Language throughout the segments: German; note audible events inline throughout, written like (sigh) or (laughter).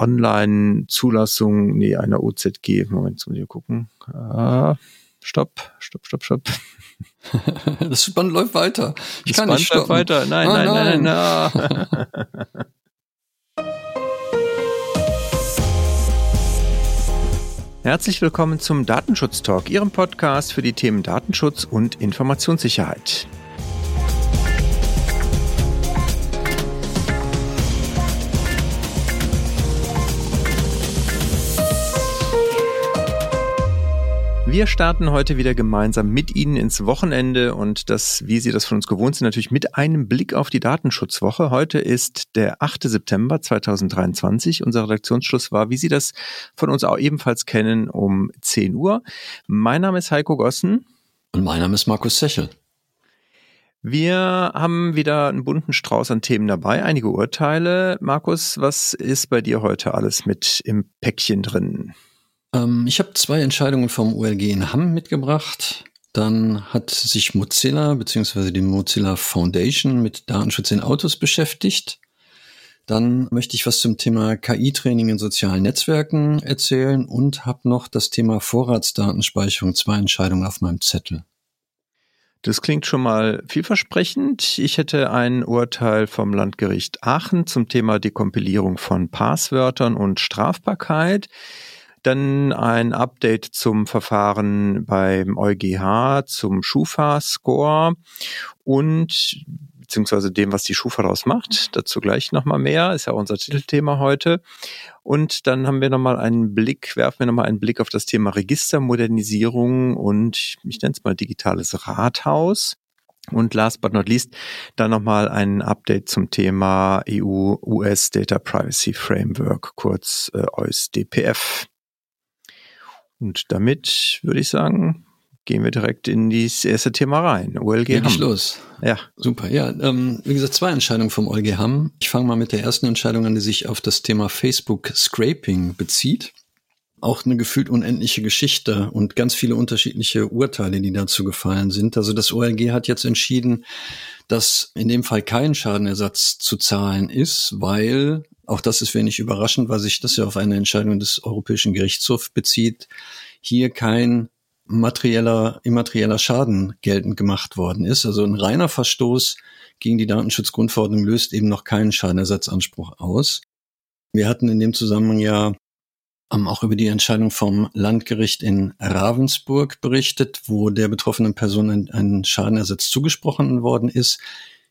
Online-Zulassung, nee, einer OZG. Moment, muss ich gucken. Ah, stopp, stopp, stopp, stopp. (laughs) das Band läuft weiter. Ich das kann Band nicht stoppen. läuft weiter. Nein, oh, nein, nein, nein, nein. (laughs) Herzlich willkommen zum Datenschutz Talk, Ihrem Podcast für die Themen Datenschutz und Informationssicherheit. Wir starten heute wieder gemeinsam mit Ihnen ins Wochenende und das, wie Sie das von uns gewohnt sind, natürlich mit einem Blick auf die Datenschutzwoche. Heute ist der 8. September 2023. Unser Redaktionsschluss war, wie Sie das von uns auch ebenfalls kennen, um 10 Uhr. Mein Name ist Heiko Gossen. Und mein Name ist Markus Sechel. Wir haben wieder einen bunten Strauß an Themen dabei, einige Urteile. Markus, was ist bei dir heute alles mit im Päckchen drin? Ähm, ich habe zwei Entscheidungen vom OLG in Hamm mitgebracht. Dann hat sich Mozilla bzw. die Mozilla Foundation mit Datenschutz in Autos beschäftigt. Dann möchte ich was zum Thema KI-Training in sozialen Netzwerken erzählen und habe noch das Thema Vorratsdatenspeicherung zwei Entscheidungen auf meinem Zettel. Das klingt schon mal vielversprechend. Ich hätte ein Urteil vom Landgericht Aachen zum Thema Dekompilierung von Passwörtern und Strafbarkeit. Dann ein Update zum Verfahren beim EuGH, zum Schufa-Score und beziehungsweise dem, was die Schufa daraus macht. Dazu gleich nochmal mehr, ist ja auch unser Titelthema heute. Und dann haben wir nochmal einen Blick, werfen wir nochmal einen Blick auf das Thema Registermodernisierung und ich nenne es mal digitales Rathaus. Und last but not least dann nochmal ein Update zum Thema EU-US Data Privacy Framework, kurz äh, EUS-DPF. Und damit würde ich sagen, gehen wir direkt in das erste Thema rein. OLG Leg Hamm. los. Ja. Super. Ja, ähm, wie gesagt, zwei Entscheidungen vom OLG Hamm. Ich fange mal mit der ersten Entscheidung an, die sich auf das Thema Facebook Scraping bezieht. Auch eine gefühlt unendliche Geschichte und ganz viele unterschiedliche Urteile, die dazu gefallen sind. Also das OLG hat jetzt entschieden, dass in dem Fall kein Schadenersatz zu zahlen ist, weil auch das ist wenig überraschend, weil sich das ja auf eine Entscheidung des Europäischen Gerichtshofs bezieht. Hier kein materieller, immaterieller Schaden geltend gemacht worden ist. Also ein reiner Verstoß gegen die Datenschutzgrundverordnung löst eben noch keinen Schadenersatzanspruch aus. Wir hatten in dem Zusammenhang ja auch über die Entscheidung vom Landgericht in Ravensburg berichtet, wo der betroffenen Person ein, ein Schadenersatz zugesprochen worden ist.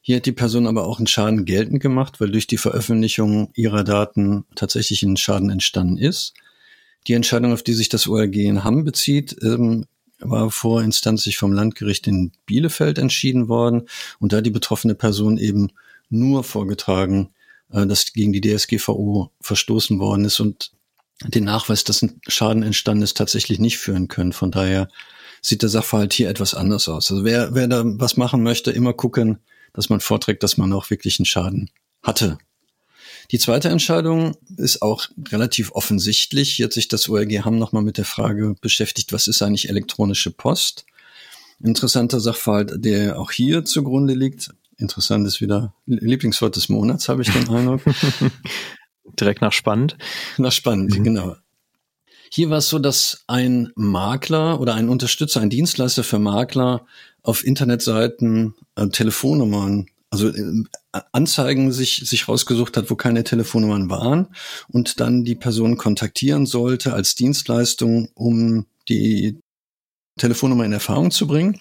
Hier hat die Person aber auch einen Schaden geltend gemacht, weil durch die Veröffentlichung ihrer Daten tatsächlich ein Schaden entstanden ist. Die Entscheidung, auf die sich das ORG in Hamm bezieht, ähm, war vorinstanzlich vom Landgericht in Bielefeld entschieden worden und da die betroffene Person eben nur vorgetragen, äh, dass gegen die DSGVO verstoßen worden ist und den Nachweis, dass ein Schaden entstanden ist, tatsächlich nicht führen können. Von daher sieht der Sachverhalt hier etwas anders aus. Also wer, wer da was machen möchte, immer gucken, dass man vorträgt, dass man auch wirklich einen Schaden hatte. Die zweite Entscheidung ist auch relativ offensichtlich. Hier hat sich das ORG Hamm nochmal mit der Frage beschäftigt, was ist eigentlich elektronische Post? Interessanter Sachverhalt, der auch hier zugrunde liegt. Interessant ist wieder Lieblingswort des Monats, habe ich den Eindruck. (laughs) Direkt nach spannend. Nach spannend, mhm. genau. Hier war es so, dass ein Makler oder ein Unterstützer, ein Dienstleister für Makler auf Internetseiten äh, Telefonnummern, also äh, Anzeigen sich, sich rausgesucht hat, wo keine Telefonnummern waren und dann die Person kontaktieren sollte als Dienstleistung, um die Telefonnummer in Erfahrung zu bringen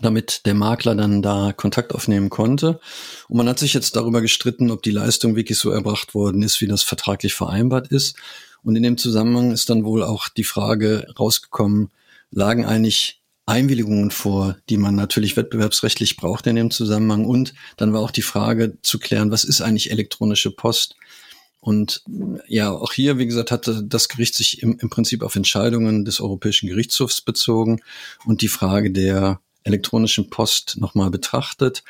damit der Makler dann da Kontakt aufnehmen konnte. Und man hat sich jetzt darüber gestritten, ob die Leistung wirklich so erbracht worden ist, wie das vertraglich vereinbart ist. Und in dem Zusammenhang ist dann wohl auch die Frage rausgekommen, lagen eigentlich Einwilligungen vor, die man natürlich wettbewerbsrechtlich braucht in dem Zusammenhang. Und dann war auch die Frage zu klären, was ist eigentlich elektronische Post? Und ja, auch hier, wie gesagt, hatte das Gericht sich im, im Prinzip auf Entscheidungen des Europäischen Gerichtshofs bezogen und die Frage der elektronischen Post nochmal betrachtet.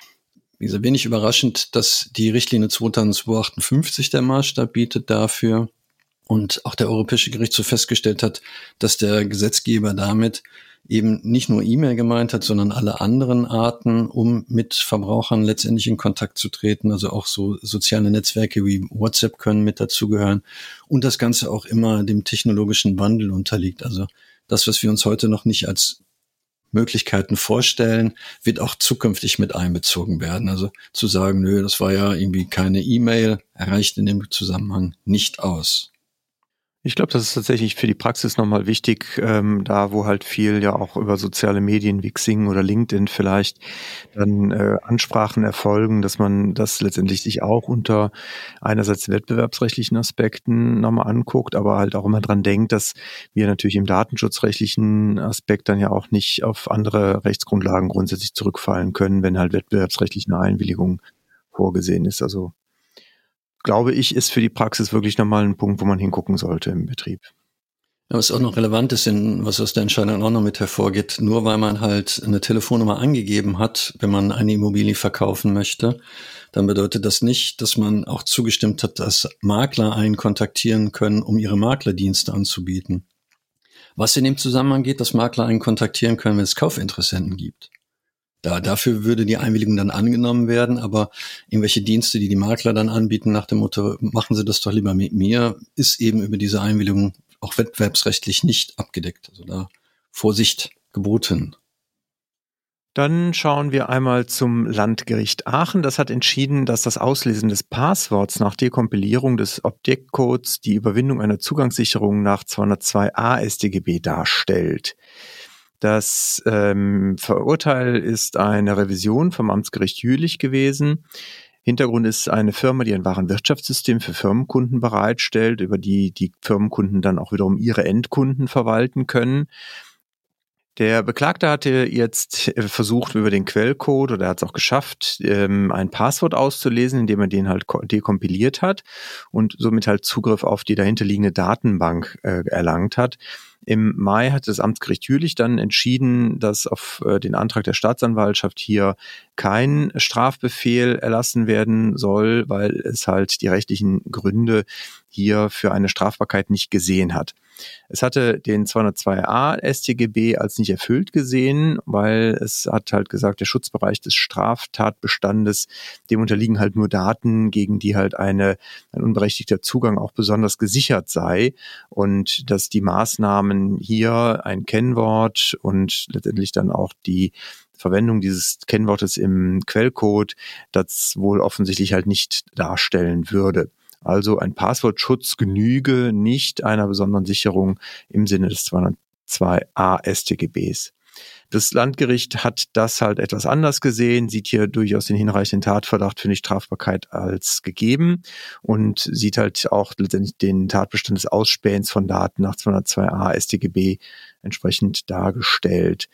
Wie gesagt, wenig überraschend, dass die Richtlinie 2258 der Maßstab bietet dafür und auch der Europäische Gerichtshof festgestellt hat, dass der Gesetzgeber damit eben nicht nur E-Mail gemeint hat, sondern alle anderen Arten, um mit Verbrauchern letztendlich in Kontakt zu treten. Also auch so soziale Netzwerke wie WhatsApp können mit dazugehören und das Ganze auch immer dem technologischen Wandel unterliegt. Also das, was wir uns heute noch nicht als Möglichkeiten vorstellen, wird auch zukünftig mit einbezogen werden. Also zu sagen, nö, das war ja irgendwie keine E-Mail, erreicht in dem Zusammenhang nicht aus. Ich glaube, das ist tatsächlich für die Praxis nochmal wichtig, ähm, da wo halt viel ja auch über soziale Medien wie Xing oder LinkedIn vielleicht dann äh, Ansprachen erfolgen, dass man das letztendlich sich auch unter einerseits wettbewerbsrechtlichen Aspekten nochmal anguckt, aber halt auch immer dran denkt, dass wir natürlich im datenschutzrechtlichen Aspekt dann ja auch nicht auf andere Rechtsgrundlagen grundsätzlich zurückfallen können, wenn halt wettbewerbsrechtlich eine Einwilligung vorgesehen ist. Also glaube ich, ist für die Praxis wirklich nochmal ein Punkt, wo man hingucken sollte im Betrieb. Ja, was auch noch relevant ist, in, was aus der Entscheidung auch noch mit hervorgeht, nur weil man halt eine Telefonnummer angegeben hat, wenn man eine Immobilie verkaufen möchte, dann bedeutet das nicht, dass man auch zugestimmt hat, dass Makler einen kontaktieren können, um ihre Maklerdienste anzubieten. Was in dem Zusammenhang geht, dass Makler einen kontaktieren können, wenn es Kaufinteressenten gibt. Da, dafür würde die Einwilligung dann angenommen werden, aber irgendwelche Dienste, die die Makler dann anbieten, nach dem Motto, machen Sie das doch lieber mit mir, ist eben über diese Einwilligung auch wettbewerbsrechtlich nicht abgedeckt. Also da Vorsicht geboten. Dann schauen wir einmal zum Landgericht Aachen. Das hat entschieden, dass das Auslesen des Passworts nach Dekompilierung des Objektcodes die Überwindung einer Zugangssicherung nach 202a StGB darstellt. Das ähm, Verurteil ist eine Revision vom Amtsgericht Jülich gewesen. Hintergrund ist eine Firma, die ein Warenwirtschaftssystem für Firmenkunden bereitstellt, über die die Firmenkunden dann auch wiederum ihre Endkunden verwalten können. Der Beklagte hatte jetzt äh, versucht, über den Quellcode, oder er hat es auch geschafft, ähm, ein Passwort auszulesen, indem er den halt dekompiliert hat und somit halt Zugriff auf die dahinterliegende Datenbank äh, erlangt hat. Im Mai hat das Amtsgericht Jülich dann entschieden, dass auf äh, den Antrag der Staatsanwaltschaft hier kein Strafbefehl erlassen werden soll, weil es halt die rechtlichen Gründe hier für eine Strafbarkeit nicht gesehen hat. Es hatte den 202a StGB als nicht erfüllt gesehen, weil es hat halt gesagt, der Schutzbereich des Straftatbestandes, dem unterliegen halt nur Daten, gegen die halt eine, ein unberechtigter Zugang auch besonders gesichert sei und dass die Maßnahmen hier ein Kennwort und letztendlich dann auch die Verwendung dieses Kennwortes im Quellcode das wohl offensichtlich halt nicht darstellen würde. Also ein Passwortschutz genüge nicht einer besonderen Sicherung im Sinne des 202a StGBs. Das Landgericht hat das halt etwas anders gesehen, sieht hier durchaus den hinreichenden Tatverdacht für die Strafbarkeit als gegeben und sieht halt auch letztendlich den Tatbestand des Ausspähens von Daten nach 202a StGB entsprechend dargestellt.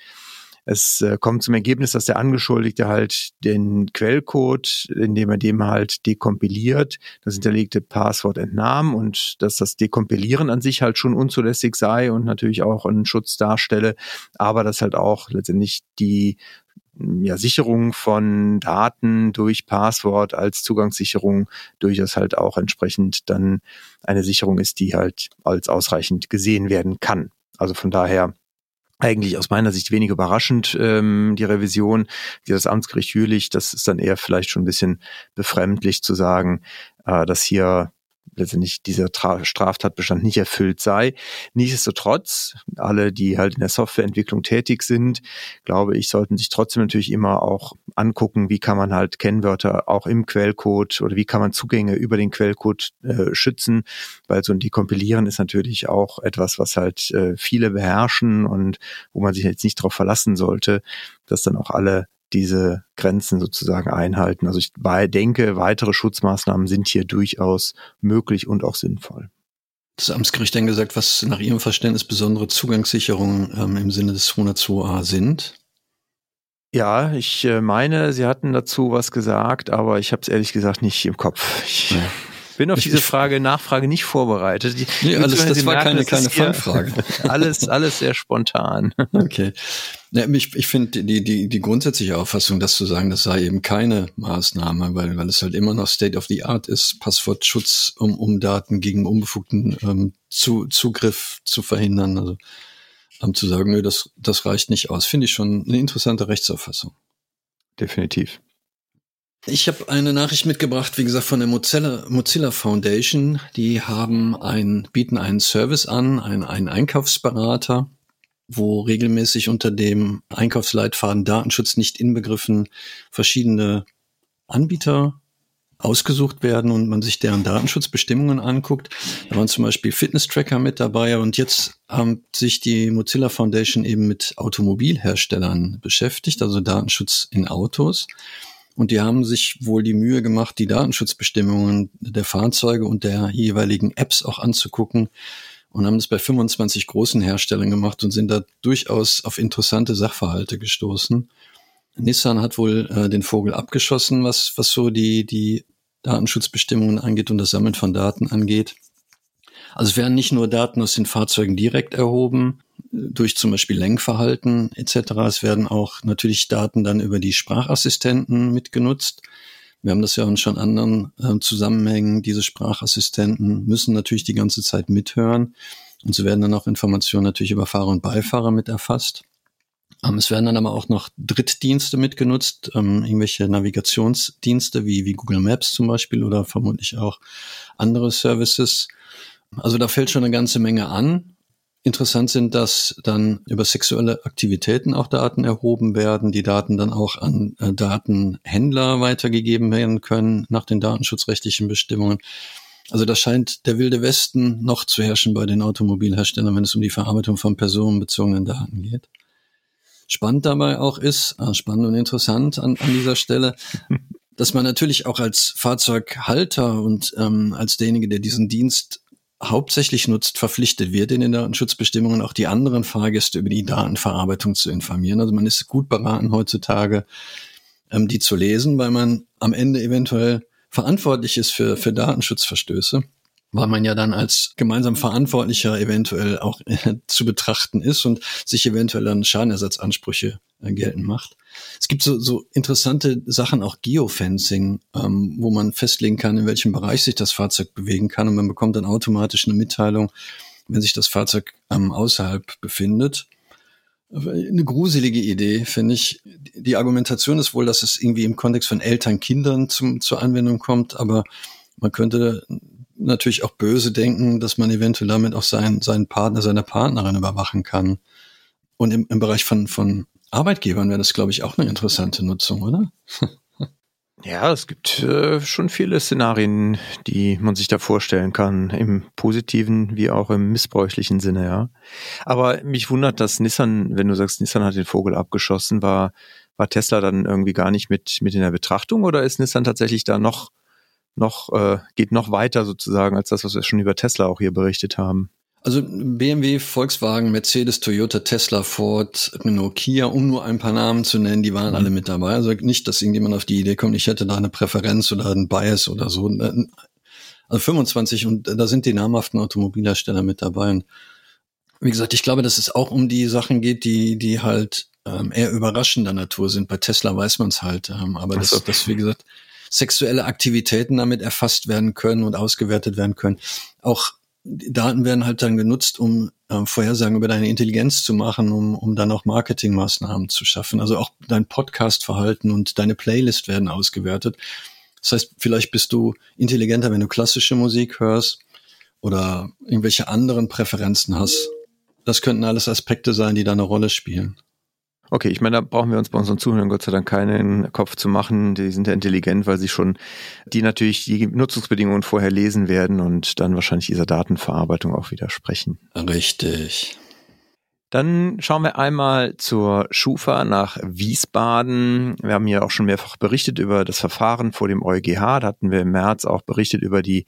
Es äh, kommt zum Ergebnis, dass der Angeschuldigte halt den Quellcode, indem er dem halt dekompiliert, das hinterlegte Passwort entnahm und dass das Dekompilieren an sich halt schon unzulässig sei und natürlich auch einen Schutz darstelle, aber dass halt auch letztendlich die ja, Sicherung von Daten durch Passwort als Zugangssicherung durchaus halt auch entsprechend dann eine Sicherung ist, die halt als ausreichend gesehen werden kann. Also von daher eigentlich aus meiner Sicht wenig überraschend, ähm, die Revision, die das Amtsgericht Jülich, das ist dann eher vielleicht schon ein bisschen befremdlich zu sagen, äh, dass hier letztendlich dieser Tra Straftatbestand nicht erfüllt sei. Nichtsdestotrotz, alle, die halt in der Softwareentwicklung tätig sind, glaube ich, sollten sich trotzdem natürlich immer auch angucken, wie kann man halt Kennwörter auch im Quellcode oder wie kann man Zugänge über den Quellcode äh, schützen, weil so ein Dekompilieren ist natürlich auch etwas, was halt äh, viele beherrschen und wo man sich jetzt nicht darauf verlassen sollte, dass dann auch alle diese Grenzen sozusagen einhalten. Also ich denke, weitere Schutzmaßnahmen sind hier durchaus möglich und auch sinnvoll. Das Amtsgericht dann gesagt, was nach Ihrem Verständnis besondere Zugangssicherungen ähm, im Sinne des 102a sind? Ja, ich äh, meine, Sie hatten dazu was gesagt, aber ich habe es ehrlich gesagt nicht im Kopf. Ich, ja bin auf diese Frage, Nachfrage nicht vorbereitet. Nee, alles, das war keine, keine Fangfrage. (laughs) alles, alles sehr spontan. Okay. Ja, ich ich finde die, die, die grundsätzliche Auffassung, das zu sagen, das sei eben keine Maßnahme, weil, weil es halt immer noch State of the Art ist, Passwortschutz, um, um Daten gegen unbefugten ähm, zu, Zugriff zu verhindern. Also um zu sagen, nö, das, das reicht nicht aus. Finde ich schon eine interessante Rechtsauffassung. Definitiv. Ich habe eine Nachricht mitgebracht, wie gesagt, von der Mozilla, Mozilla Foundation. Die haben ein, bieten einen Service an, einen, einen Einkaufsberater, wo regelmäßig unter dem Einkaufsleitfaden Datenschutz nicht inbegriffen verschiedene Anbieter ausgesucht werden und man sich deren Datenschutzbestimmungen anguckt. Da waren zum Beispiel Fitness-Tracker mit dabei und jetzt haben sich die Mozilla Foundation eben mit Automobilherstellern beschäftigt, also Datenschutz in Autos. Und die haben sich wohl die Mühe gemacht, die Datenschutzbestimmungen der Fahrzeuge und der jeweiligen Apps auch anzugucken und haben das bei 25 großen Herstellern gemacht und sind da durchaus auf interessante Sachverhalte gestoßen. Nissan hat wohl äh, den Vogel abgeschossen, was, was so die, die Datenschutzbestimmungen angeht und das Sammeln von Daten angeht. Also es werden nicht nur Daten aus den Fahrzeugen direkt erhoben, durch zum Beispiel Lenkverhalten etc. Es werden auch natürlich Daten dann über die Sprachassistenten mitgenutzt. Wir haben das ja in schon anderen äh, Zusammenhängen. Diese Sprachassistenten müssen natürlich die ganze Zeit mithören. Und so werden dann auch Informationen natürlich über Fahrer und Beifahrer mit erfasst. Ähm, es werden dann aber auch noch Drittdienste mitgenutzt, ähm, irgendwelche Navigationsdienste wie, wie Google Maps zum Beispiel oder vermutlich auch andere Services. Also da fällt schon eine ganze Menge an. Interessant sind, dass dann über sexuelle Aktivitäten auch Daten erhoben werden, die Daten dann auch an äh, Datenhändler weitergegeben werden können nach den datenschutzrechtlichen Bestimmungen. Also da scheint der wilde Westen noch zu herrschen bei den Automobilherstellern, wenn es um die Verarbeitung von personenbezogenen Daten geht. Spannend dabei auch ist, äh, spannend und interessant an, an dieser Stelle, (laughs) dass man natürlich auch als Fahrzeughalter und ähm, als derjenige, der diesen Dienst hauptsächlich nutzt, verpflichtet wird, in den Datenschutzbestimmungen auch die anderen Fahrgäste über die Datenverarbeitung zu informieren. Also man ist gut beraten heutzutage, ähm, die zu lesen, weil man am Ende eventuell verantwortlich ist für, für Datenschutzverstöße weil man ja dann als gemeinsam Verantwortlicher eventuell auch äh, zu betrachten ist und sich eventuell dann Schadenersatzansprüche äh, geltend macht. Es gibt so, so interessante Sachen, auch Geofencing, ähm, wo man festlegen kann, in welchem Bereich sich das Fahrzeug bewegen kann und man bekommt dann automatisch eine Mitteilung, wenn sich das Fahrzeug ähm, außerhalb befindet. Eine gruselige Idee, finde ich. Die Argumentation ist wohl, dass es irgendwie im Kontext von Eltern, Kindern zum, zur Anwendung kommt, aber man könnte natürlich auch böse denken, dass man eventuell damit auch seinen, seinen Partner, seine Partnerin überwachen kann. Und im, im Bereich von, von Arbeitgebern wäre das, glaube ich, auch eine interessante Nutzung, oder? (laughs) Ja, es gibt äh, schon viele Szenarien, die man sich da vorstellen kann, im positiven wie auch im missbräuchlichen Sinne, ja. Aber mich wundert, dass Nissan, wenn du sagst, Nissan hat den Vogel abgeschossen, war, war Tesla dann irgendwie gar nicht mit, mit in der Betrachtung oder ist Nissan tatsächlich da noch noch, äh, geht noch weiter sozusagen als das, was wir schon über Tesla auch hier berichtet haben. Also BMW, Volkswagen, Mercedes, Toyota, Tesla, Ford, Nokia, um nur ein paar Namen zu nennen, die waren mhm. alle mit dabei. Also nicht, dass irgendjemand auf die Idee kommt, ich hätte da eine Präferenz oder einen Bias oder so. Also 25 und da sind die namhaften Automobilhersteller mit dabei. Und wie gesagt, ich glaube, dass es auch um die Sachen geht, die, die halt ähm, eher überraschender Natur sind. Bei Tesla weiß man es halt. Ähm, aber das, das, wie gesagt, sexuelle Aktivitäten damit erfasst werden können und ausgewertet werden können. Auch Daten werden halt dann genutzt, um äh, Vorhersagen über deine Intelligenz zu machen, um, um dann auch Marketingmaßnahmen zu schaffen. Also auch dein Podcast-Verhalten und deine Playlist werden ausgewertet. Das heißt, vielleicht bist du intelligenter, wenn du klassische Musik hörst oder irgendwelche anderen Präferenzen hast. Das könnten alles Aspekte sein, die da eine Rolle spielen. Okay, ich meine, da brauchen wir uns bei unseren Zuhörern Gott sei Dank keinen Kopf zu machen. Die sind ja intelligent, weil sie schon die natürlich die Nutzungsbedingungen vorher lesen werden und dann wahrscheinlich dieser Datenverarbeitung auch widersprechen. Richtig. Dann schauen wir einmal zur Schufa nach Wiesbaden. Wir haben ja auch schon mehrfach berichtet über das Verfahren vor dem EuGH. Da hatten wir im März auch berichtet über die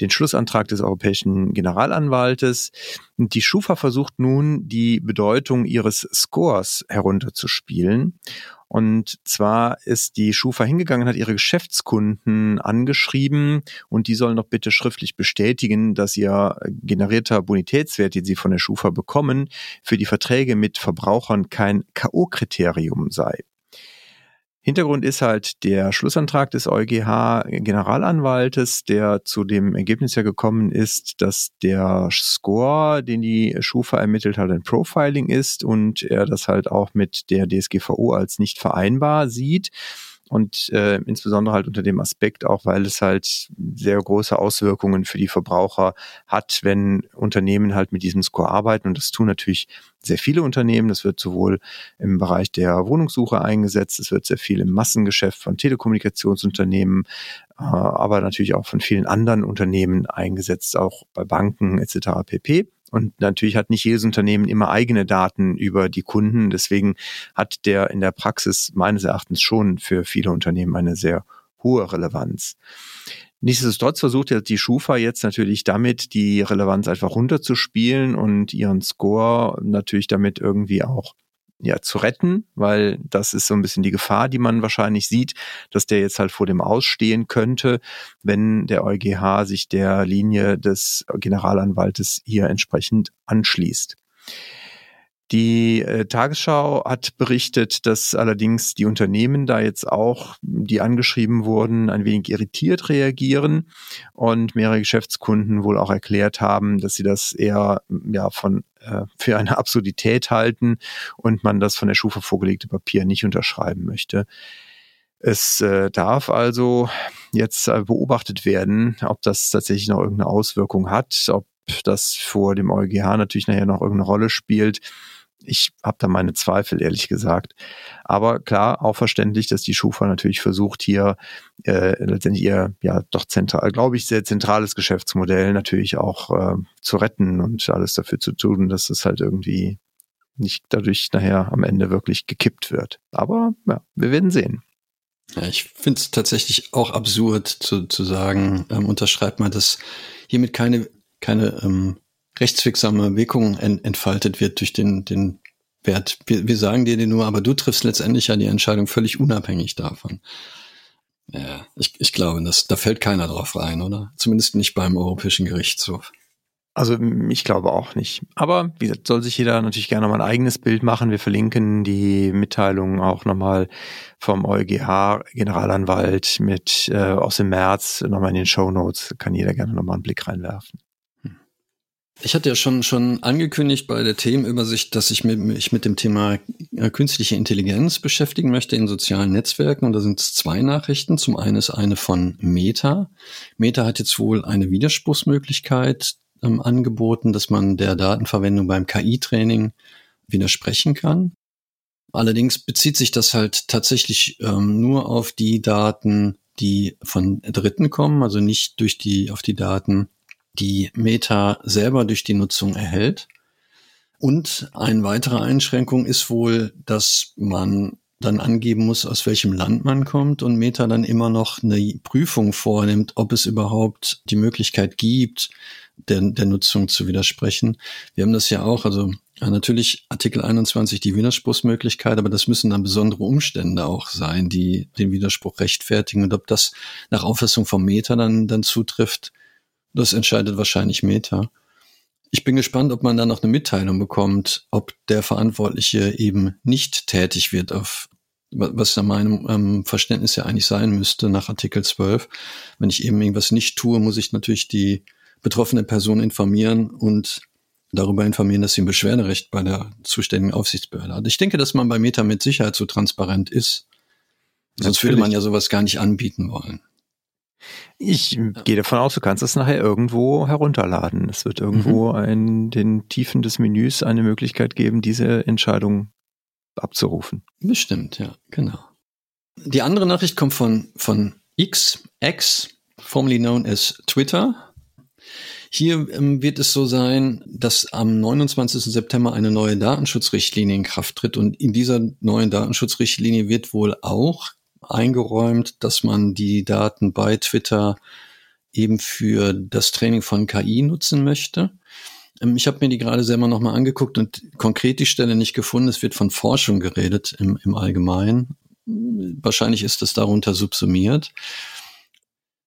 den Schlussantrag des Europäischen Generalanwaltes. Die Schufa versucht nun, die Bedeutung ihres Scores herunterzuspielen. Und zwar ist die Schufa hingegangen, hat ihre Geschäftskunden angeschrieben und die sollen doch bitte schriftlich bestätigen, dass ihr generierter Bonitätswert, den sie von der Schufa bekommen, für die Verträge mit Verbrauchern kein K.O.-Kriterium sei. Hintergrund ist halt der Schlussantrag des EuGH Generalanwaltes, der zu dem Ergebnis ja gekommen ist, dass der Score, den die Schufa ermittelt hat, ein Profiling ist und er das halt auch mit der DSGVO als nicht vereinbar sieht und äh, insbesondere halt unter dem Aspekt auch, weil es halt sehr große Auswirkungen für die Verbraucher hat, wenn Unternehmen halt mit diesem Score arbeiten und das tun natürlich sehr viele Unternehmen. Das wird sowohl im Bereich der Wohnungssuche eingesetzt, es wird sehr viel im Massengeschäft von Telekommunikationsunternehmen, äh, aber natürlich auch von vielen anderen Unternehmen eingesetzt, auch bei Banken etc. pp. Und natürlich hat nicht jedes Unternehmen immer eigene Daten über die Kunden. Deswegen hat der in der Praxis meines Erachtens schon für viele Unternehmen eine sehr hohe Relevanz. Nichtsdestotrotz versucht ja die Schufa jetzt natürlich damit, die Relevanz einfach runterzuspielen und ihren Score natürlich damit irgendwie auch ja, zu retten, weil das ist so ein bisschen die Gefahr, die man wahrscheinlich sieht, dass der jetzt halt vor dem Ausstehen könnte, wenn der EuGH sich der Linie des Generalanwaltes hier entsprechend anschließt. Die äh, Tagesschau hat berichtet, dass allerdings die Unternehmen da jetzt auch, die angeschrieben wurden, ein wenig irritiert reagieren und mehrere Geschäftskunden wohl auch erklärt haben, dass sie das eher ja von äh, für eine Absurdität halten und man das von der Schufa vorgelegte Papier nicht unterschreiben möchte. Es äh, darf also jetzt äh, beobachtet werden, ob das tatsächlich noch irgendeine Auswirkung hat, ob das vor dem EuGH natürlich nachher noch irgendeine Rolle spielt ich habe da meine Zweifel, ehrlich gesagt. Aber klar, auch verständlich, dass die Schufa natürlich versucht, hier äh, letztendlich ihr ja doch zentral, glaube ich, sehr zentrales Geschäftsmodell natürlich auch äh, zu retten und alles dafür zu tun, dass es halt irgendwie nicht dadurch nachher am Ende wirklich gekippt wird. Aber ja, wir werden sehen. Ja, ich finde es tatsächlich auch absurd zu, zu sagen, ähm, unterschreibt man, dass hiermit keine, keine ähm, rechtswirksame Wirkung ent entfaltet wird durch den, den Wert. Wir, wir sagen dir den nur, aber du triffst letztendlich ja die Entscheidung völlig unabhängig davon. Ja, ich, ich glaube, das, da fällt keiner drauf rein, oder? Zumindest nicht beim Europäischen Gerichtshof. Also ich glaube auch nicht. Aber wie gesagt, soll sich jeder natürlich gerne nochmal ein eigenes Bild machen. Wir verlinken die Mitteilung auch nochmal vom EuGH-Generalanwalt mit äh, aus dem März nochmal in den Show Notes. Kann jeder gerne nochmal einen Blick reinwerfen. Ich hatte ja schon, schon angekündigt bei der Themenübersicht, dass ich mich mit dem Thema äh, künstliche Intelligenz beschäftigen möchte in sozialen Netzwerken. Und da sind es zwei Nachrichten. Zum einen ist eine von Meta. Meta hat jetzt wohl eine Widerspruchsmöglichkeit ähm, angeboten, dass man der Datenverwendung beim KI-Training widersprechen kann. Allerdings bezieht sich das halt tatsächlich ähm, nur auf die Daten, die von Dritten kommen, also nicht durch die, auf die Daten, die Meta selber durch die Nutzung erhält. Und eine weitere Einschränkung ist wohl, dass man dann angeben muss, aus welchem Land man kommt und Meta dann immer noch eine Prüfung vornimmt, ob es überhaupt die Möglichkeit gibt, der, der Nutzung zu widersprechen. Wir haben das ja auch, also ja, natürlich Artikel 21 die Widerspruchsmöglichkeit, aber das müssen dann besondere Umstände auch sein, die den Widerspruch rechtfertigen. Und ob das nach Auffassung vom Meta dann, dann zutrifft, das entscheidet wahrscheinlich Meta. Ich bin gespannt, ob man da noch eine Mitteilung bekommt, ob der Verantwortliche eben nicht tätig wird auf was nach meinem ähm, Verständnis ja eigentlich sein müsste nach Artikel 12. Wenn ich eben irgendwas nicht tue, muss ich natürlich die betroffene Person informieren und darüber informieren, dass sie ein Beschwerderecht bei der zuständigen Aufsichtsbehörde hat. Ich denke, dass man bei Meta mit Sicherheit so transparent ist. Sonst Natürlich. würde man ja sowas gar nicht anbieten wollen. Ich gehe davon aus, du kannst es nachher irgendwo herunterladen. Es wird irgendwo mhm. in den Tiefen des Menüs eine Möglichkeit geben, diese Entscheidung abzurufen. Bestimmt, ja, genau. Die andere Nachricht kommt von, von X, X, formerly known as Twitter. Hier ähm, wird es so sein, dass am 29. September eine neue Datenschutzrichtlinie in Kraft tritt und in dieser neuen Datenschutzrichtlinie wird wohl auch eingeräumt, dass man die Daten bei Twitter eben für das Training von KI nutzen möchte. Ähm, ich habe mir die gerade selber nochmal angeguckt und konkret die Stelle nicht gefunden. Es wird von Forschung geredet im, im Allgemeinen. Wahrscheinlich ist das darunter subsumiert.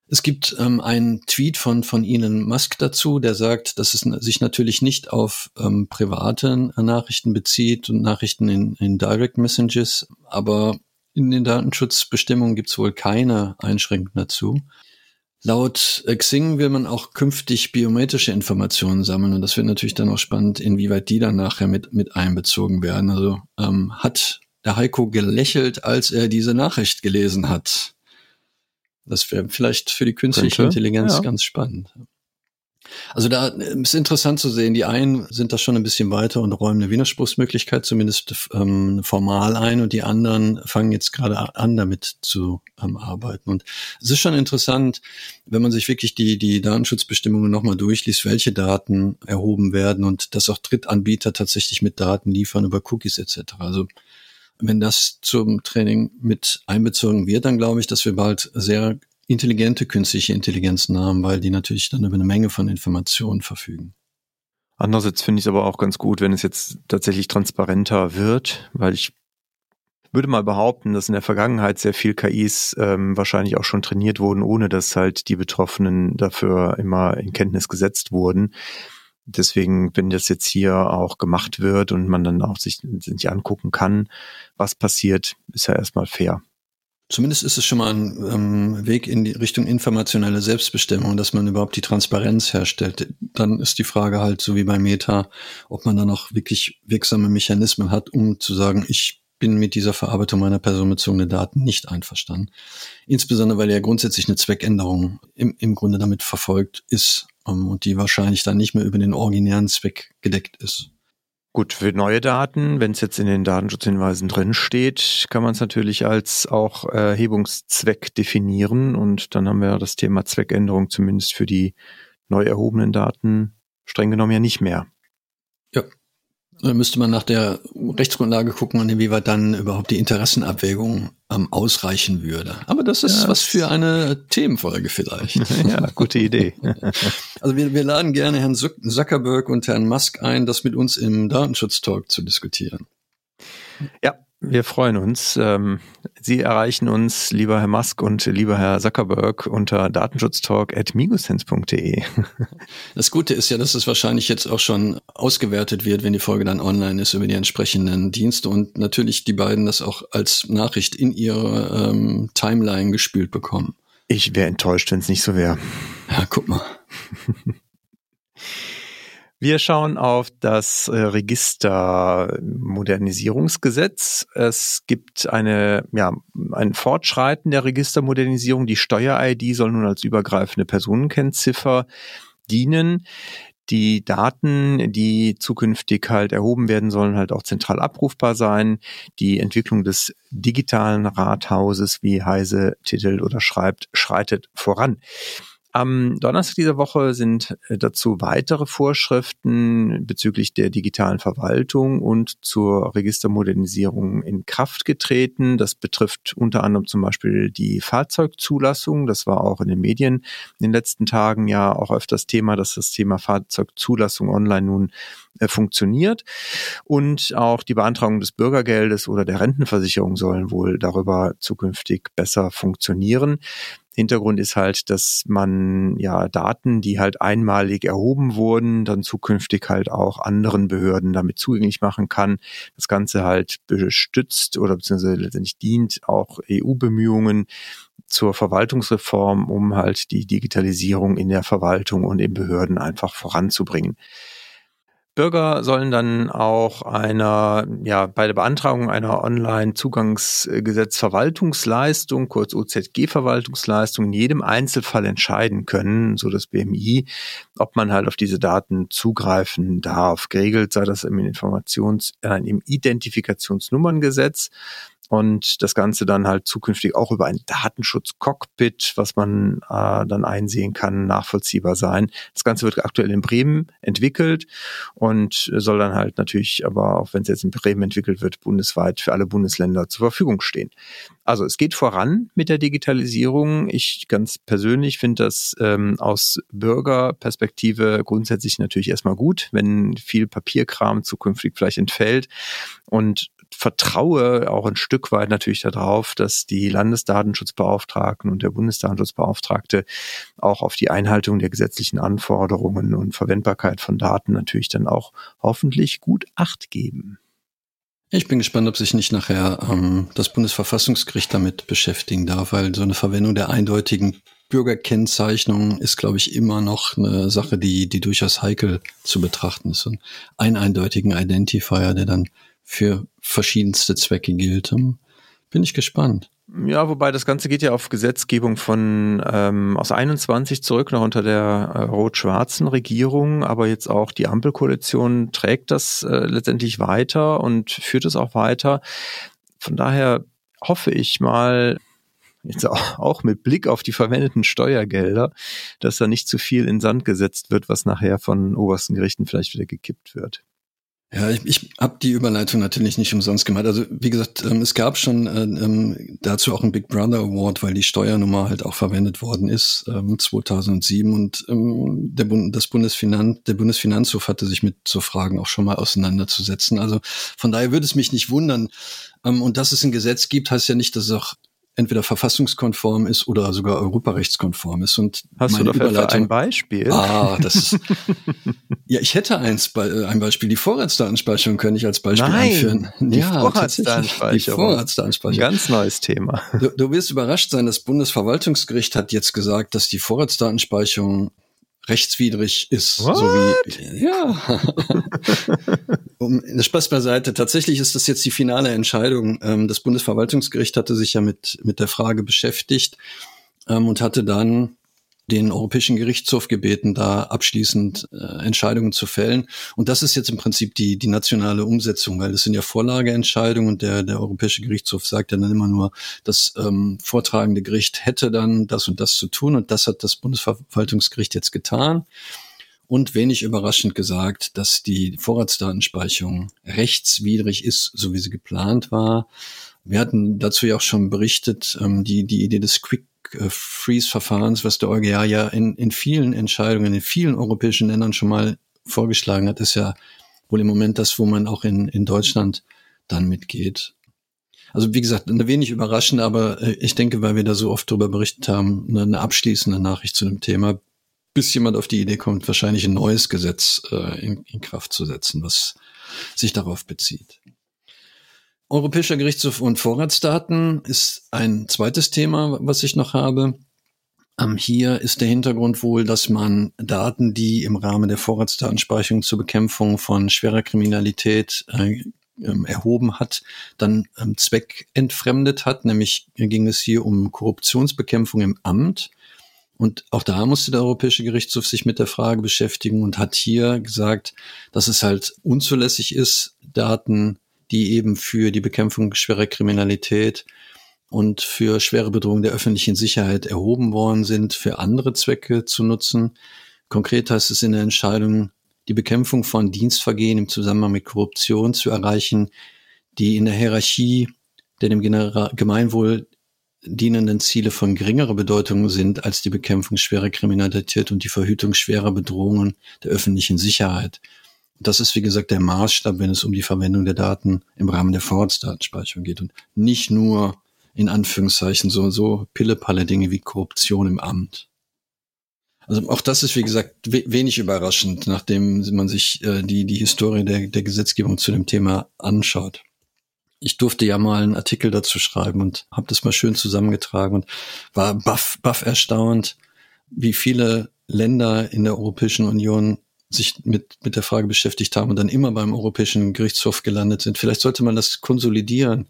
Es gibt ähm, einen Tweet von, von Elon Musk dazu, der sagt, dass es sich natürlich nicht auf ähm, private Nachrichten bezieht und Nachrichten in, in Direct Messages, aber in den Datenschutzbestimmungen gibt es wohl keine Einschränkungen dazu. Laut Xing will man auch künftig biometrische Informationen sammeln und das wird natürlich dann auch spannend, inwieweit die dann nachher mit, mit einbezogen werden. Also ähm, hat der Heiko gelächelt, als er diese Nachricht gelesen hat. Das wäre vielleicht für die künstliche Könnte, Intelligenz ja. ganz spannend. Also da ähm, ist interessant zu sehen, die einen sind da schon ein bisschen weiter und räumen eine Widerspruchsmöglichkeit zumindest ähm, formal ein und die anderen fangen jetzt gerade an, damit zu ähm, arbeiten. Und es ist schon interessant, wenn man sich wirklich die, die Datenschutzbestimmungen nochmal durchliest, welche Daten erhoben werden und dass auch Drittanbieter tatsächlich mit Daten liefern über Cookies etc. Also wenn das zum Training mit einbezogen wird, dann glaube ich, dass wir bald sehr intelligente künstliche Intelligenzen haben, weil die natürlich dann über eine Menge von Informationen verfügen. Andererseits finde ich es aber auch ganz gut, wenn es jetzt tatsächlich transparenter wird, weil ich würde mal behaupten, dass in der Vergangenheit sehr viel KIs ähm, wahrscheinlich auch schon trainiert wurden, ohne dass halt die Betroffenen dafür immer in Kenntnis gesetzt wurden. Deswegen, wenn das jetzt hier auch gemacht wird und man dann auch sich, sich angucken kann, was passiert, ist ja erstmal fair. Zumindest ist es schon mal ein ähm, Weg in die Richtung informationelle Selbstbestimmung, dass man überhaupt die Transparenz herstellt. Dann ist die Frage halt so wie bei Meta, ob man dann auch wirklich wirksame Mechanismen hat, um zu sagen, ich bin mit dieser Verarbeitung meiner personenbezogenen Daten nicht einverstanden. Insbesondere, weil ja grundsätzlich eine Zweckänderung im, im Grunde damit verfolgt ist ähm, und die wahrscheinlich dann nicht mehr über den originären Zweck gedeckt ist. Gut, für neue Daten, wenn es jetzt in den Datenschutzhinweisen drin steht, kann man es natürlich als auch Erhebungszweck definieren und dann haben wir das Thema Zweckänderung zumindest für die neu erhobenen Daten streng genommen ja nicht mehr. Müsste man nach der Rechtsgrundlage gucken und inwieweit dann überhaupt die Interessenabwägung ähm, ausreichen würde. Aber das ist ja, was für eine Themenfolge vielleicht. (laughs) ja, gute Idee. (laughs) also wir, wir laden gerne Herrn Zuckerberg und Herrn Musk ein, das mit uns im Datenschutz-Talk zu diskutieren. Ja, wir freuen uns. Ähm, Sie erreichen uns, lieber Herr Musk und lieber Herr Zuckerberg, unter datenschutztalk.migosens.de. (laughs) Das Gute ist ja, dass es wahrscheinlich jetzt auch schon ausgewertet wird, wenn die Folge dann online ist, über die entsprechenden Dienste und natürlich die beiden das auch als Nachricht in ihre ähm, Timeline gespült bekommen. Ich wäre enttäuscht, wenn es nicht so wäre. Ja, guck mal. (laughs) Wir schauen auf das äh, Registermodernisierungsgesetz. Es gibt eine, ja, ein Fortschreiten der Registermodernisierung. Die Steuer-ID soll nun als übergreifende Personenkennziffer dienen. Die Daten, die zukünftig halt erhoben werden, sollen halt auch zentral abrufbar sein. Die Entwicklung des digitalen Rathauses, wie Heise titelt oder schreibt, schreitet voran. Am Donnerstag dieser Woche sind äh, dazu weitere Vorschriften bezüglich der digitalen Verwaltung und zur Registermodernisierung in Kraft getreten. Das betrifft unter anderem zum Beispiel die Fahrzeugzulassung. Das war auch in den Medien in den letzten Tagen ja auch öfters Thema, dass das Thema Fahrzeugzulassung online nun äh, funktioniert. Und auch die Beantragung des Bürgergeldes oder der Rentenversicherung sollen wohl darüber zukünftig besser funktionieren. Hintergrund ist halt, dass man ja Daten, die halt einmalig erhoben wurden, dann zukünftig halt auch anderen Behörden damit zugänglich machen kann. Das Ganze halt bestützt oder beziehungsweise letztendlich dient auch EU-Bemühungen zur Verwaltungsreform, um halt die Digitalisierung in der Verwaltung und in Behörden einfach voranzubringen. Bürger sollen dann auch einer, ja, bei der Beantragung einer Online-Zugangsgesetzverwaltungsleistung, kurz OZG-Verwaltungsleistung, in jedem Einzelfall entscheiden können, so das BMI, ob man halt auf diese Daten zugreifen darf. Geregelt sei das im Informations-, äh, im Identifikationsnummerngesetz und das Ganze dann halt zukünftig auch über ein Datenschutz-Cockpit, was man äh, dann einsehen kann, nachvollziehbar sein. Das Ganze wird aktuell in Bremen entwickelt und soll dann halt natürlich, aber auch wenn es jetzt in Bremen entwickelt wird, bundesweit für alle Bundesländer zur Verfügung stehen. Also es geht voran mit der Digitalisierung. Ich ganz persönlich finde das ähm, aus Bürgerperspektive grundsätzlich natürlich erstmal gut, wenn viel Papierkram zukünftig vielleicht entfällt und vertraue auch ein Stück weit natürlich darauf, dass die Landesdatenschutzbeauftragten und der Bundesdatenschutzbeauftragte auch auf die Einhaltung der gesetzlichen Anforderungen und Verwendbarkeit von Daten natürlich dann auch hoffentlich gut Acht geben. Ich bin gespannt, ob sich nicht nachher ähm, das Bundesverfassungsgericht damit beschäftigen darf, weil so eine Verwendung der eindeutigen Bürgerkennzeichnung ist, glaube ich, immer noch eine Sache, die, die durchaus heikel zu betrachten ist. Und einen eindeutigen Identifier, der dann für verschiedenste Zwecke gilt. Ähm, bin ich gespannt. Ja, wobei das Ganze geht ja auf Gesetzgebung von ähm, aus 21 zurück noch unter der äh, rot-schwarzen Regierung, aber jetzt auch die Ampelkoalition trägt das äh, letztendlich weiter und führt es auch weiter. Von daher hoffe ich mal, jetzt auch, auch mit Blick auf die verwendeten Steuergelder, dass da nicht zu viel in Sand gesetzt wird, was nachher von obersten Gerichten vielleicht wieder gekippt wird. Ja, ich, ich habe die Überleitung natürlich nicht umsonst gemacht. Also wie gesagt, ähm, es gab schon äh, ähm, dazu auch einen Big Brother Award, weil die Steuernummer halt auch verwendet worden ist ähm, 2007 und ähm, der Bund, das Bundesfinanz, der Bundesfinanzhof hatte sich mit so Fragen auch schon mal auseinanderzusetzen. Also von daher würde es mich nicht wundern. Ähm, und dass es ein Gesetz gibt, heißt ja nicht, dass es auch entweder verfassungskonform ist oder sogar europarechtskonform ist. Und Hast meine du dafür ein Beispiel? Ah, das ist, (laughs) ja, ich hätte eins, äh, ein Beispiel. Die Vorratsdatenspeicherung könnte ich als Beispiel Nein, anführen. Die ja, Vorratsdatenspeicherung. Die Vorratsdatenspeicherung. Ganz neues Thema. Du, du wirst überrascht sein, das Bundesverwaltungsgericht hat jetzt gesagt, dass die Vorratsdatenspeicherung rechtswidrig ist. What? So wie, ja. (laughs) um, Spaß beiseite. Tatsächlich ist das jetzt die finale Entscheidung. Ähm, das Bundesverwaltungsgericht hatte sich ja mit, mit der Frage beschäftigt ähm, und hatte dann den Europäischen Gerichtshof gebeten, da abschließend äh, Entscheidungen zu fällen. Und das ist jetzt im Prinzip die, die nationale Umsetzung, weil das sind ja Vorlageentscheidungen und der, der Europäische Gerichtshof sagt ja dann immer nur, das ähm, vortragende Gericht hätte dann das und das zu tun und das hat das Bundesverwaltungsgericht jetzt getan. Und wenig überraschend gesagt, dass die Vorratsdatenspeicherung rechtswidrig ist, so wie sie geplant war. Wir hatten dazu ja auch schon berichtet, ähm, die, die Idee des Quick Freeze-Verfahrens, was der EuGH ja in, in vielen Entscheidungen, in vielen europäischen Ländern schon mal vorgeschlagen hat, ist ja wohl im Moment das, wo man auch in, in Deutschland dann mitgeht. Also wie gesagt, eine wenig überraschend, aber äh, ich denke, weil wir da so oft darüber berichtet haben, eine abschließende Nachricht zu dem Thema, bis jemand auf die Idee kommt, wahrscheinlich ein neues Gesetz äh, in, in Kraft zu setzen, was sich darauf bezieht. Europäischer Gerichtshof und Vorratsdaten ist ein zweites Thema, was ich noch habe. Ähm, hier ist der Hintergrund wohl, dass man Daten, die im Rahmen der Vorratsdatenspeicherung zur Bekämpfung von schwerer Kriminalität äh, ähm, erhoben hat, dann ähm, zweckentfremdet hat. Nämlich ging es hier um Korruptionsbekämpfung im Amt. Und auch da musste der Europäische Gerichtshof sich mit der Frage beschäftigen und hat hier gesagt, dass es halt unzulässig ist, Daten die eben für die Bekämpfung schwerer Kriminalität und für schwere Bedrohung der öffentlichen Sicherheit erhoben worden sind, für andere Zwecke zu nutzen. Konkret heißt es in der Entscheidung, die Bekämpfung von Dienstvergehen im Zusammenhang mit Korruption zu erreichen, die in der Hierarchie der dem Gemeinwohl dienenden Ziele von geringerer Bedeutung sind als die Bekämpfung schwerer Kriminalität und die Verhütung schwerer Bedrohungen der öffentlichen Sicherheit. Das ist, wie gesagt, der Maßstab, wenn es um die Verwendung der Daten im Rahmen der Vorratsdatenspeicherung geht und nicht nur in Anführungszeichen so, so Pillepalle Dinge wie Korruption im Amt. Also auch das ist, wie gesagt, wenig überraschend, nachdem man sich äh, die, die Historie der, der Gesetzgebung zu dem Thema anschaut. Ich durfte ja mal einen Artikel dazu schreiben und habe das mal schön zusammengetragen und war baff, baff erstaunt, wie viele Länder in der Europäischen Union sich mit, mit der Frage beschäftigt haben und dann immer beim Europäischen Gerichtshof gelandet sind. Vielleicht sollte man das konsolidieren.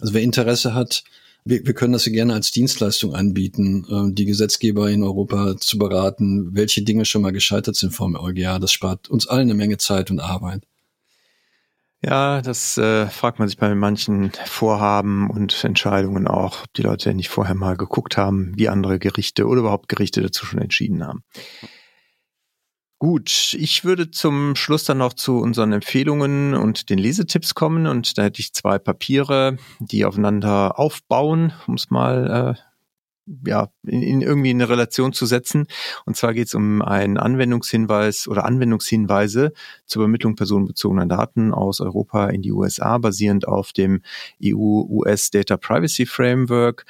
Also wer Interesse hat, wir, wir können das gerne als Dienstleistung anbieten, äh, die Gesetzgeber in Europa zu beraten, welche Dinge schon mal gescheitert sind vom EuGH. Das spart uns allen eine Menge Zeit und Arbeit. Ja, das äh, fragt man sich bei manchen Vorhaben und Entscheidungen auch, ob die Leute nicht vorher mal geguckt haben, wie andere Gerichte oder überhaupt Gerichte dazu schon entschieden haben. Gut, ich würde zum Schluss dann noch zu unseren Empfehlungen und den Lesetipps kommen und da hätte ich zwei Papiere, die aufeinander aufbauen, um es mal äh, ja, in, in irgendwie eine Relation zu setzen. Und zwar geht es um einen Anwendungshinweis oder Anwendungshinweise zur Übermittlung personenbezogener Daten aus Europa in die USA, basierend auf dem EU-US Data Privacy Framework.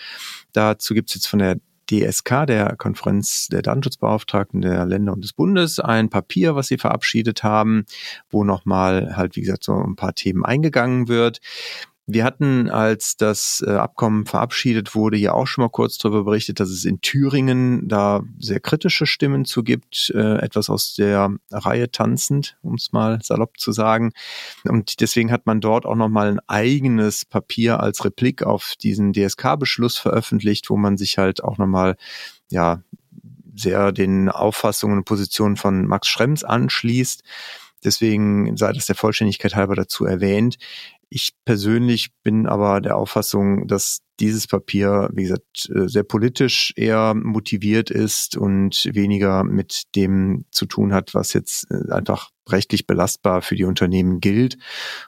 Dazu gibt es jetzt von der DSK, der Konferenz der Datenschutzbeauftragten der Länder und des Bundes, ein Papier, was sie verabschiedet haben, wo nochmal halt, wie gesagt, so ein paar Themen eingegangen wird. Wir hatten, als das äh, Abkommen verabschiedet wurde, ja auch schon mal kurz darüber berichtet, dass es in Thüringen da sehr kritische Stimmen zu gibt, äh, etwas aus der Reihe tanzend, um es mal salopp zu sagen. Und deswegen hat man dort auch nochmal ein eigenes Papier als Replik auf diesen DSK-Beschluss veröffentlicht, wo man sich halt auch nochmal ja, sehr den Auffassungen und Positionen von Max Schrems anschließt. Deswegen sei das der Vollständigkeit halber dazu erwähnt. Ich persönlich bin aber der Auffassung, dass dieses Papier, wie gesagt, äh, sehr politisch eher motiviert ist und weniger mit dem zu tun hat, was jetzt äh, einfach rechtlich belastbar für die Unternehmen gilt.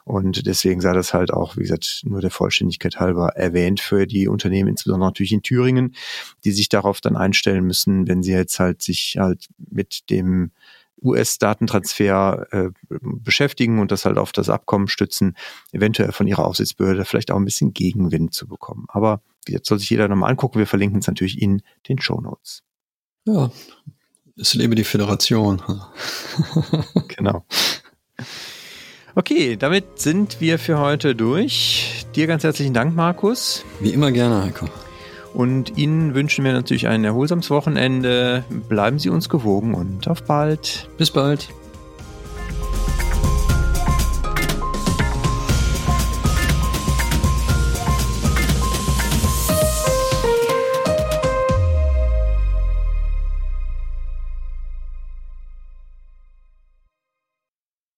Und deswegen sei das halt auch, wie gesagt, nur der Vollständigkeit halber erwähnt für die Unternehmen, insbesondere natürlich in Thüringen, die sich darauf dann einstellen müssen, wenn sie jetzt halt sich halt mit dem US-Datentransfer äh, beschäftigen und das halt auf das Abkommen stützen, eventuell von ihrer Aufsichtsbehörde vielleicht auch ein bisschen Gegenwind zu bekommen. Aber jetzt soll sich jeder nochmal angucken. Wir verlinken es natürlich in den Show Notes. Ja, es lebe die Föderation. (laughs) genau. Okay, damit sind wir für heute durch. Dir ganz herzlichen Dank, Markus. Wie immer gerne, Heiko. Und Ihnen wünschen wir natürlich ein erholsames Wochenende. Bleiben Sie uns gewogen und auf bald. Bis bald.